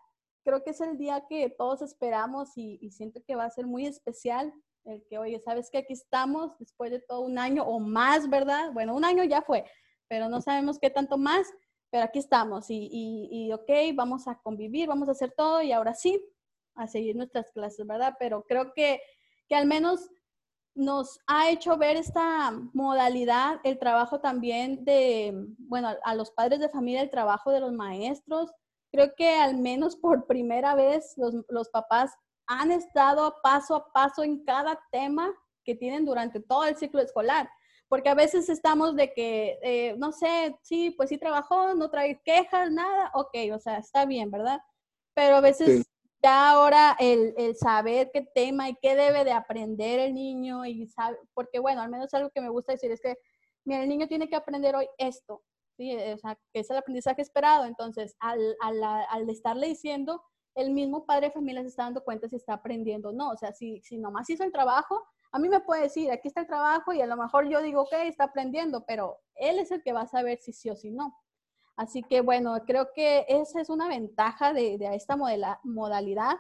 creo que es el día que todos esperamos y, y siento que va a ser muy especial el que, oye, ¿sabes que aquí estamos después de todo un año o más, ¿verdad? Bueno, un año ya fue, pero no sabemos qué tanto más pero aquí estamos y, y, ok, vamos a convivir, vamos a hacer todo y ahora sí, a seguir nuestras clases, ¿verdad? Pero creo que, que al menos nos ha hecho ver esta modalidad, el trabajo también de, bueno, a los padres de familia, el trabajo de los maestros. Creo que al menos por primera vez los, los papás han estado paso a paso en cada tema que tienen durante todo el ciclo escolar porque a veces estamos de que, eh, no sé, sí, pues sí trabajó, no trae quejas, nada, ok, o sea, está bien, ¿verdad? Pero a veces ya ahora el, el, saber qué tema y qué debe de aprender el niño, y sabe, porque bueno, al menos algo que me gusta decir es que, mira, el niño tiene que aprender hoy esto, ¿sí? O sea, que es el aprendizaje esperado, entonces al, al, al estarle diciendo, el mismo padre de familia se está dando cuenta si está aprendiendo o no, o sea, si, si nomás hizo el trabajo, a mí me puede decir, aquí está el trabajo y a lo mejor yo digo, ok, está aprendiendo, pero él es el que va a saber si sí o si no. Así que bueno, creo que esa es una ventaja de, de esta modalidad.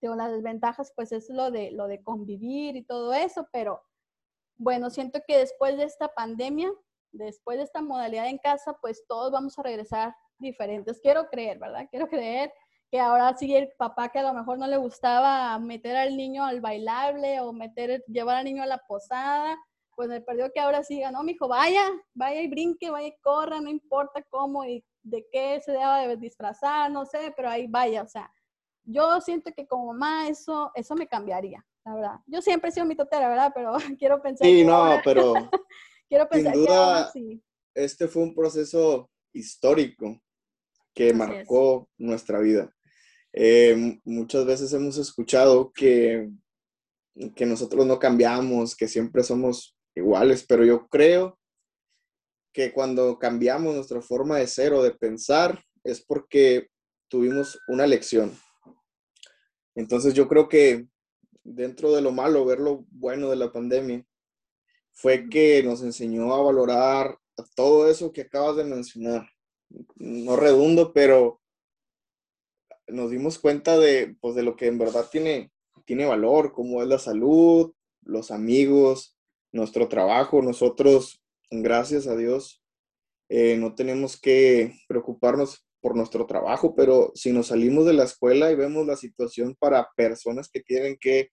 Tengo las desventajas, pues es lo de, lo de convivir y todo eso, pero bueno, siento que después de esta pandemia, después de esta modalidad en casa, pues todos vamos a regresar diferentes. Quiero creer, ¿verdad? Quiero creer que ahora sí el papá que a lo mejor no le gustaba meter al niño al bailable o meter, llevar al niño a la posada, pues me perdió que ahora sí, no, hijo, vaya, vaya y brinque, vaya y corra, no importa cómo y de qué se debe disfrazar, no sé, pero ahí vaya, o sea, yo siento que como mamá eso, eso me cambiaría, la verdad. Yo siempre he sido mi totera, ¿verdad? Pero quiero pensar. Sí, no, pero. quiero pensar sin duda, Este fue un proceso histórico que marcó nuestra vida. Eh, muchas veces hemos escuchado que, que nosotros no cambiamos, que siempre somos iguales, pero yo creo que cuando cambiamos nuestra forma de ser o de pensar es porque tuvimos una lección. Entonces yo creo que dentro de lo malo, ver lo bueno de la pandemia, fue que nos enseñó a valorar todo eso que acabas de mencionar. No redundo, pero nos dimos cuenta de, pues, de lo que en verdad tiene, tiene valor, como es la salud, los amigos, nuestro trabajo. Nosotros, gracias a Dios, eh, no tenemos que preocuparnos por nuestro trabajo, pero si nos salimos de la escuela y vemos la situación para personas que tienen que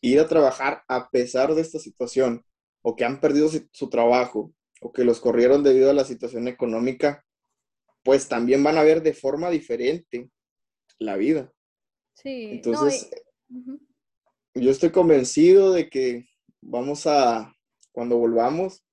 ir a trabajar a pesar de esta situación, o que han perdido su trabajo, o que los corrieron debido a la situación económica, pues también van a ver de forma diferente la vida. Sí. Entonces, yo estoy convencido de que vamos a, cuando volvamos,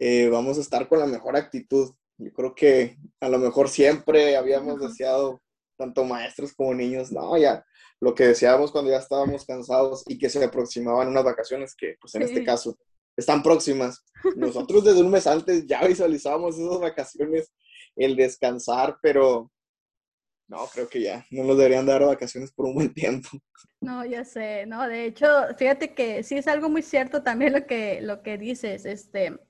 eh, vamos a estar con la mejor actitud. Yo creo que a lo mejor siempre habíamos deseado, tanto maestros como niños, no, ya, lo que deseábamos cuando ya estábamos cansados y que se aproximaban unas vacaciones que, pues en este caso, están próximas. Nosotros desde un mes antes ya visualizábamos esas vacaciones, el descansar, pero no, creo que ya, no nos deberían dar vacaciones por un buen tiempo. No, ya sé, no, de hecho, fíjate que sí es algo muy cierto también lo que, lo que dices, este,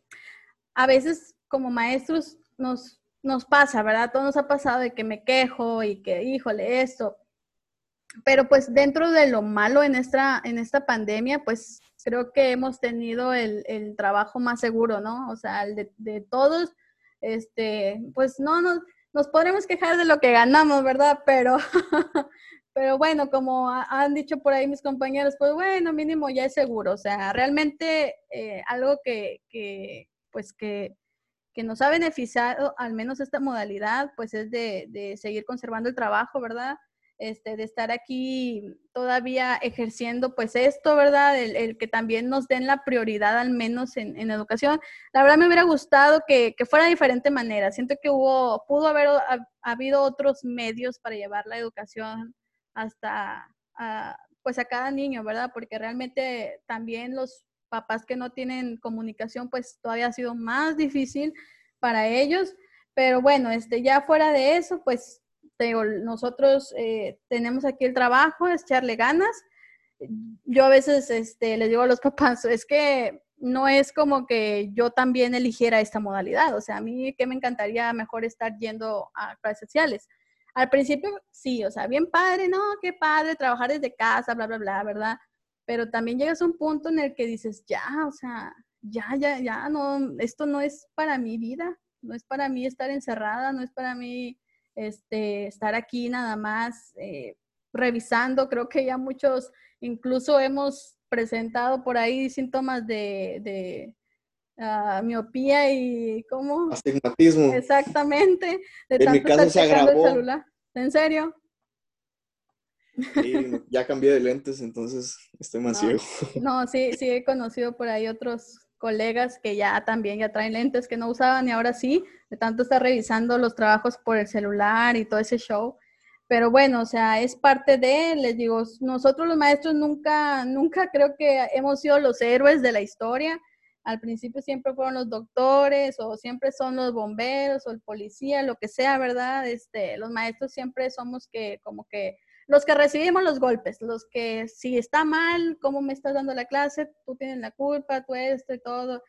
a veces como maestros nos, nos pasa, ¿verdad? Todo nos ha pasado de que me quejo y que, híjole, esto. Pero pues dentro de lo malo en esta, en esta pandemia, pues creo que hemos tenido el, el trabajo más seguro, ¿no? O sea, el de, todos, este, pues no nos, nos podremos quejar de lo que ganamos, ¿verdad? Pero, pero bueno, como han dicho por ahí mis compañeros, pues bueno, mínimo ya es seguro. O sea, realmente eh, algo que, que, pues que que nos ha beneficiado, al menos esta modalidad, pues es de, seguir conservando el trabajo, ¿verdad? Este, de estar aquí todavía ejerciendo pues esto, ¿verdad? El, que también nos den la prioridad al menos en, educación. La verdad me hubiera gustado que, fuera de diferente manera. Siento que hubo, pudo haber habido otros medios para llevar la educación hasta, pues a cada niño, ¿verdad? Porque realmente también los papás que no tienen comunicación, pues todavía ha sido más difícil para ellos. Pero bueno, este, ya fuera de eso, pues nosotros eh, tenemos aquí el trabajo, es echarle ganas. Yo a veces este, les digo a los papás, es que no es como que yo también eligiera esta modalidad. O sea, a mí que me encantaría mejor estar yendo a clases sociales. Al principio sí, o sea, bien padre, no, qué padre trabajar desde casa, bla, bla, bla, ¿verdad? pero también llegas a un punto en el que dices, ya, o sea, ya, ya, ya, no, esto no es para mi vida, no es para mí estar encerrada, no es para mí este, estar aquí nada más eh, revisando. Creo que ya muchos incluso hemos presentado por ahí síntomas de, de ah, miopía y cómo... Astigmatismo. Exactamente. en mi caso se agravó. ¿En serio? ya cambié de lentes, entonces estoy más ciego. No, sí, sí he conocido por ahí otros colegas que ya también ya traen lentes que no usaban y ahora sí, de tanto estar revisando los trabajos por el celular y todo ese show. Pero bueno, o sea, es parte de, les digo, nosotros los maestros nunca, nunca creo que hemos sido los héroes de la historia. Al principio siempre fueron los doctores o siempre son los bomberos o el policía, lo que sea, ¿verdad? Este, los maestros siempre somos que como que los que recibimos los golpes, los que si está mal, ¿cómo me estás dando la clase? Tú tienes la culpa, tú esto y todo.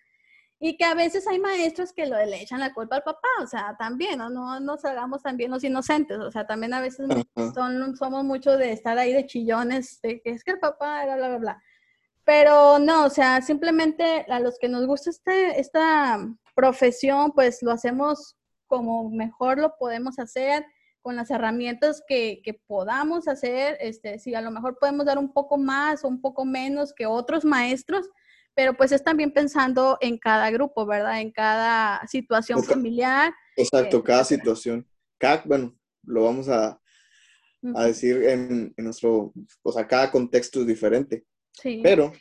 Y que a veces hay maestros que lo, le echan la culpa al papá, o sea, también, ¿no? No nos hagamos también los inocentes, o sea, también a veces son, somos muchos de estar ahí de chillones, de que es que el papá era bla, bla, bla. Pero no, o sea, simplemente a los que nos gusta este, esta profesión, pues lo hacemos como mejor lo podemos hacer, con las herramientas que, que, podamos hacer, este, si a lo mejor podemos dar un poco más o un poco menos que otros maestros, pero pues es también pensando en cada grupo, ¿verdad? En cada situación familiar. Exacto, eh, cada situación. Cada, bueno, lo vamos a, a decir en, en, nuestro, o sea, cada contexto es diferente. Sí. Pero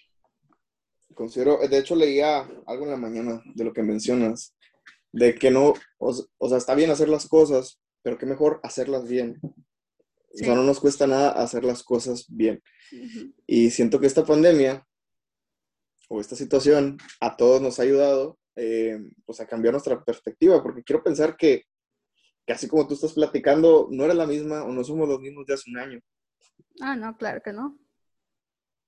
considero, de hecho leía algo en la mañana de lo que mencionas, de que no, o, o sea, está bien hacer las cosas, pero qué mejor hacerlas bien. O sea, no nos cuesta nada hacer las cosas bien. Y siento que esta pandemia o esta situación a todos nos ha ayudado eh, pues a cambiar nuestra perspectiva, porque quiero pensar que, que, así como tú estás platicando, no era la misma o no somos los mismos de hace un año. Ah, no, claro que no.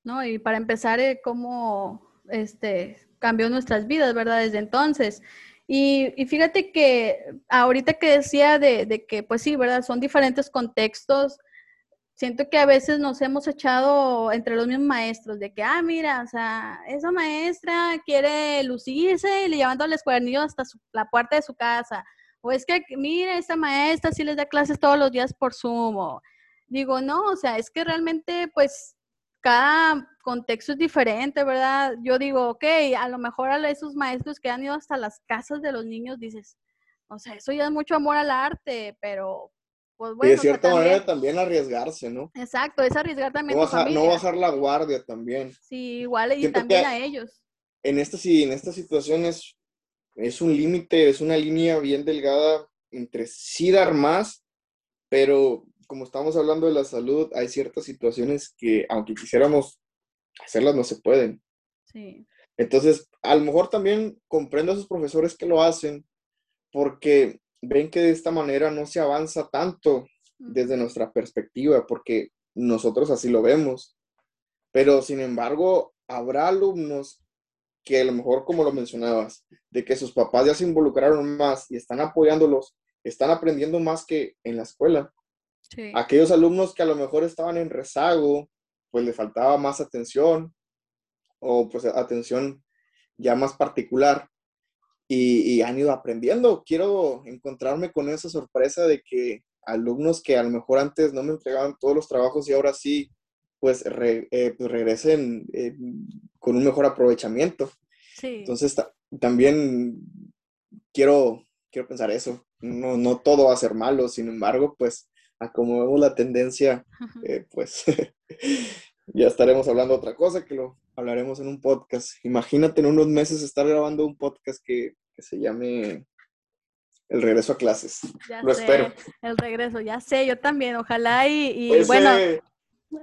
No, y para empezar, eh, cómo este, cambió nuestras vidas, ¿verdad? Desde entonces. Y, fíjate que ahorita que decía de, de, que, pues sí, ¿verdad? Son diferentes contextos. Siento que a veces nos hemos echado entre los mismos maestros de que, ah, mira, o sea, esa maestra quiere lucirse y le llevando al cuadernillos hasta la puerta de su casa. O es que, mira, esa maestra sí les da clases todos los días por Zoom. digo, no, o sea, es que realmente, pues, cada contexto es diferente, ¿verdad? Yo digo, ok, a lo mejor a esos maestros que han ido hasta las casas de los niños, dices, o sea, eso ya es mucho amor al arte, pero pues bueno. Y de cierta manera también arriesgarse, ¿no? Exacto, es arriesgar también. No, bajar, no bajar la guardia también. Sí, igual y también a ellos. En esta, sí, en estas situaciones es un límite, es una línea bien delgada entre sí dar más, pero como estamos hablando de la salud, hay ciertas situaciones que, aunque quisiéramos hacerlas, no se pueden. Sí. Entonces, a lo mejor también comprendo a esos profesores que lo hacen porque ven que de esta manera no se avanza tanto desde nuestra perspectiva, porque nosotros así lo vemos. Pero, sin embargo, habrá alumnos que a lo mejor, como lo mencionabas, de que sus papás ya se involucraron más y están apoyándolos, están aprendiendo más que en la escuela. Aquellos alumnos que a lo mejor estaban en rezago, pues le faltaba más atención o pues atención ya más particular y, han ido aprendiendo. Quiero encontrarme con esa sorpresa de que alumnos que a lo mejor antes no me entregaban todos los trabajos y ahora sí, pues, eh, pues regresen eh, con un mejor aprovechamiento. Entonces, también quiero, quiero pensar eso. No, no todo va a ser malo, sin embargo, pues a como vemos la tendencia, eh, pues ya estaremos hablando otra cosa que lo hablaremos en un podcast. Imagínate en unos meses estar grabando un podcast que, se llame El regreso a clases. lo espero. El regreso, ya sé, yo también, ojalá y, bueno.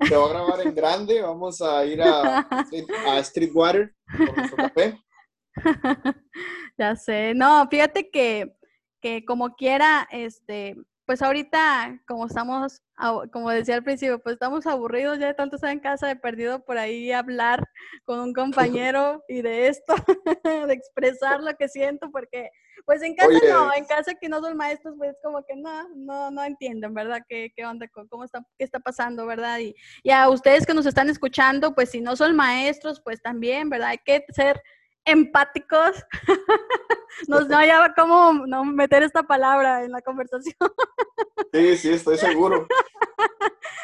Se va a grabar en grande, vamos a ir a, a Streetwater con nuestro café. ya sé, no, fíjate que, que como quiera, este, pues ahorita, como estamos, como decía al principio, pues estamos aburridos ya de tanto estar en casa, he perdido por ahí hablar con un compañero y de esto, de expresar lo que siento, porque pues en casa no, en casa que no son maestros, pues como que no, no, no entienden, ¿verdad? ¿Qué, qué onda, cómo está, qué está pasando, ¿verdad? Y, y a ustedes que nos están escuchando, pues si no son maestros, pues también, ¿verdad? Hay que ser empáticos. no, no hallaba cómo no meter esta palabra en la conversación. sí, sí, estoy seguro.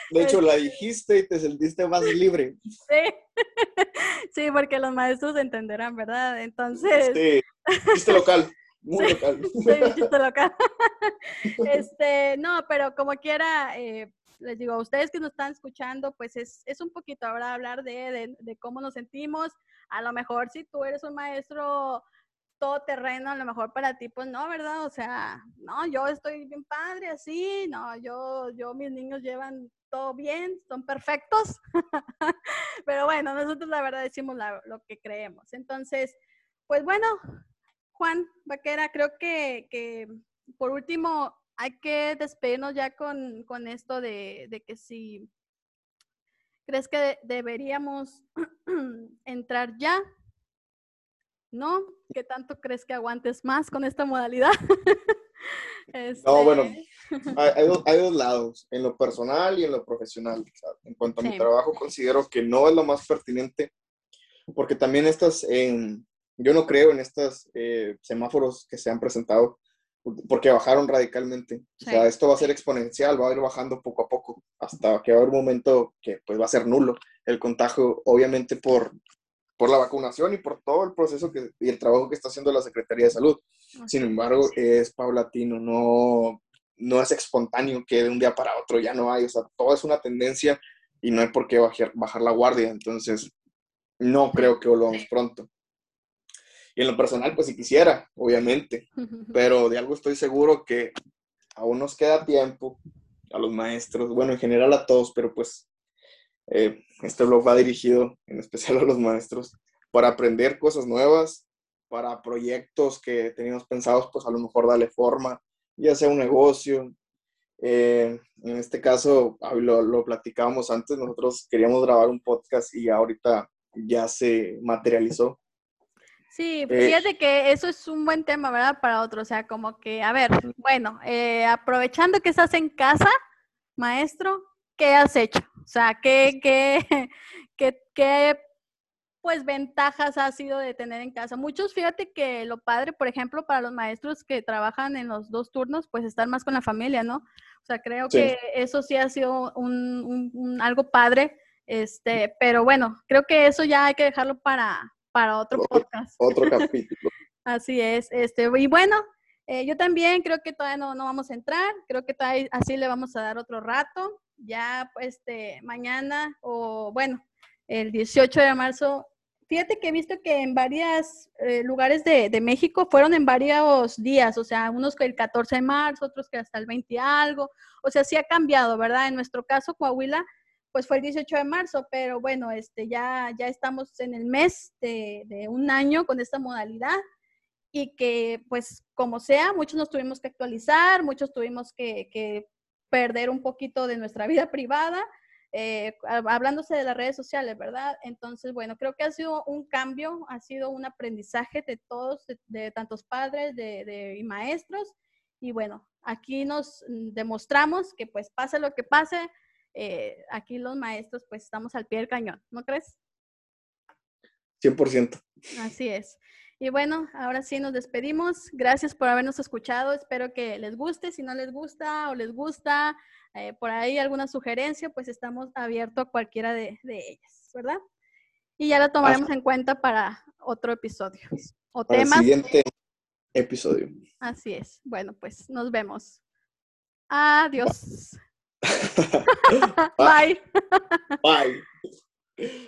De hecho, la dijiste y te sentiste más libre. Sí, sí, porque los maestros entenderán, ¿verdad? Entonces. Sí, chiste local, muy local. Sí, chiste local. Este, no, pero como quiera, eh, les digo, a ustedes que nos están escuchando, pues es, es un poquito ahora hablar de, de, de cómo nos sentimos, a lo mejor si tú eres un maestro todo terreno, a lo mejor para ti, pues no, ¿verdad? O sea, no, yo estoy bien padre, así, no, yo, yo, mis niños llevan todo bien, son perfectos, pero bueno, nosotros la verdad decimos lo que creemos. Entonces, pues bueno, Juan Vaquera, creo que, que por último hay que despedirnos ya con, con esto de, de que si ¿Crees que deberíamos entrar ya? ¿no? ¿Qué tanto crees que aguantes más con esta modalidad? No, bueno, este hay, dos, lados, en lo personal y en lo profesional. En cuanto a mi trabajo, considero que no es lo más pertinente, porque también estas, yo no creo en estos eh, semáforos que se han presentado, porque bajaron radicalmente. O sea, esto va a ser exponencial, va a ir bajando poco a poco, hasta que va a haber un momento que pues va a ser nulo el contagio, obviamente por, por la vacunación y por todo el proceso que, y el trabajo que está haciendo la Secretaría de Salud. Sin embargo, es paulatino, no, no es espontáneo que de un día para otro ya no hay, o sea, todo es una tendencia y no hay por qué bajar, bajar la guardia, entonces no creo que volvamos pronto. Y en lo personal, pues si quisiera, obviamente, pero de algo estoy seguro que aún nos queda tiempo a los maestros, bueno, en general a todos, pero pues eh, este blog va dirigido en especial a los maestros para aprender cosas nuevas, para proyectos que teníamos pensados, pues a lo mejor darle forma, ya sea un negocio. Eh, en este caso, lo, lo platicábamos antes, nosotros queríamos grabar un podcast y ahorita ya se materializó. Sí, eh, fíjate que eso es un buen tema, ¿verdad? Para otro, o sea, como que, a ver, bueno, eh, aprovechando que estás en casa, maestro, ¿qué has hecho? O sea, ¿qué, qué, qué, qué pues ventajas ha sido de tener en casa. Muchos, fíjate que lo padre, por ejemplo, para los maestros que trabajan en los dos turnos, pues estar más con la familia, ¿no? O sea, creo que eso sí ha sido un, algo padre, este, pero bueno, creo que eso ya hay que dejarlo para, para otro podcast. Otro capítulo. Así es, este, y bueno, eh, yo también creo que todavía no, no vamos a entrar, creo que todavía así le vamos a dar otro rato, ya pues este, mañana o bueno, el 18 de marzo Fíjate que he visto que en varios eh, lugares de, México fueron en varios días, o sea, unos que el 14 de marzo, otros que hasta el 20 y algo, o sea, sí ha cambiado, ¿verdad? En nuestro caso, Coahuila, pues fue el 18 de marzo, pero bueno, este, ya, ya estamos en el mes de, un año con esta modalidad y que, pues, como sea, muchos nos tuvimos que actualizar, muchos tuvimos que, que perder un poquito de nuestra vida privada, eh, hablándose de las redes sociales, ¿verdad? Entonces, bueno, creo que ha sido un cambio, ha sido un aprendizaje de todos, de, tantos padres de, y maestros. Y bueno, aquí nos demostramos que pues pase lo que pase, eh, aquí los maestros pues estamos al pie del cañón, ¿no crees? 100%. Así es. Y bueno, ahora sí nos despedimos. Gracias por habernos escuchado. Espero que les guste. Si no les gusta o les gusta, eh, por ahí alguna sugerencia, pues estamos abiertos a cualquiera de, ellas, ¿verdad? Y ya la tomaremos en cuenta para otro episodio. O para temas. El siguiente episodio. Así es. Bueno, pues nos vemos. Adiós. Bye. Bye.